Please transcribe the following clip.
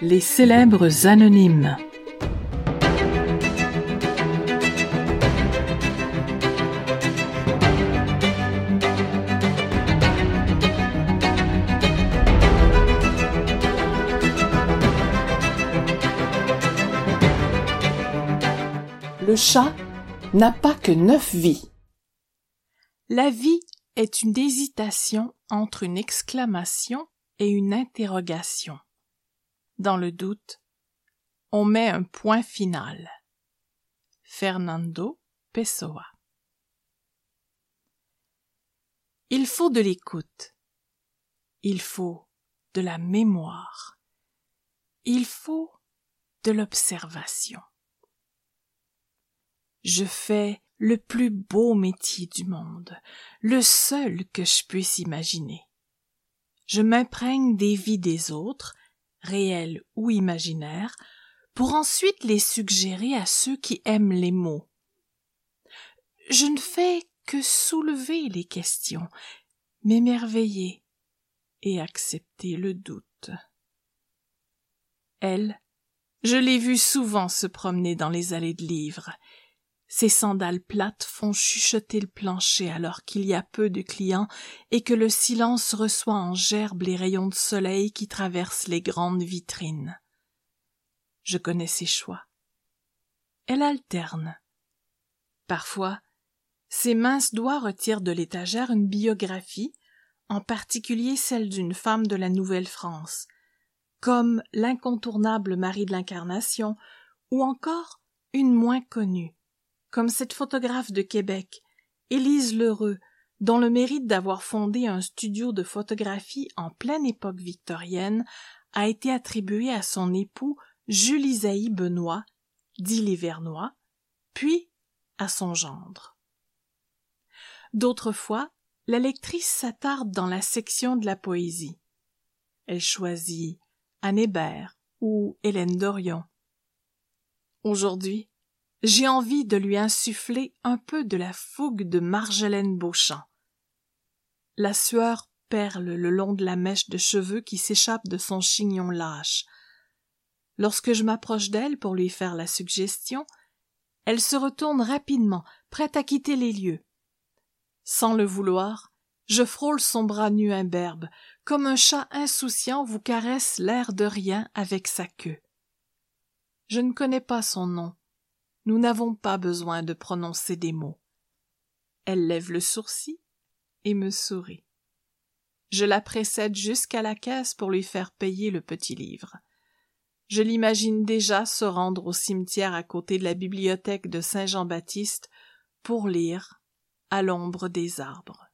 Les célèbres anonymes. Le chat n'a pas que neuf vies. La vie est une hésitation entre une exclamation et une interrogation. Dans le doute, on met un point final. Fernando Pessoa Il faut de l'écoute. Il faut de la mémoire. Il faut de l'observation. Je fais le plus beau métier du monde, le seul que je puisse imaginer. Je m'imprègne des vies des autres, réelles ou imaginaires, pour ensuite les suggérer à ceux qui aiment les mots. Je ne fais que soulever les questions, m'émerveiller et accepter le doute. Elle, je l'ai vue souvent se promener dans les allées de livres, ses sandales plates font chuchoter le plancher alors qu'il y a peu de clients et que le silence reçoit en gerbe les rayons de soleil qui traversent les grandes vitrines. Je connais ses choix. Elle alterne. Parfois, ses minces doigts retirent de l'étagère une biographie, en particulier celle d'une femme de la Nouvelle-France, comme l'incontournable Marie de l'Incarnation, ou encore une moins connue, comme cette photographe de Québec, Élise Lheureux, dont le mérite d'avoir fondé un studio de photographie en pleine époque victorienne a été attribué à son époux Jules Isaïe Benoît, dit les puis à son gendre. D'autres fois, la lectrice s'attarde dans la section de la poésie. Elle choisit Anne Hébert ou Hélène Dorion. Aujourd'hui, j'ai envie de lui insuffler un peu de la fougue de Marjolaine Beauchamp. La sueur perle le long de la mèche de cheveux qui s'échappe de son chignon lâche. Lorsque je m'approche d'elle pour lui faire la suggestion, elle se retourne rapidement, prête à quitter les lieux. Sans le vouloir, je frôle son bras nu imberbe, comme un chat insouciant vous caresse l'air de rien avec sa queue. Je ne connais pas son nom, nous n'avons pas besoin de prononcer des mots. Elle lève le sourcil et me sourit. Je la précède jusqu'à la caisse pour lui faire payer le petit livre. Je l'imagine déjà se rendre au cimetière à côté de la bibliothèque de Saint Jean-Baptiste pour lire à l'ombre des arbres.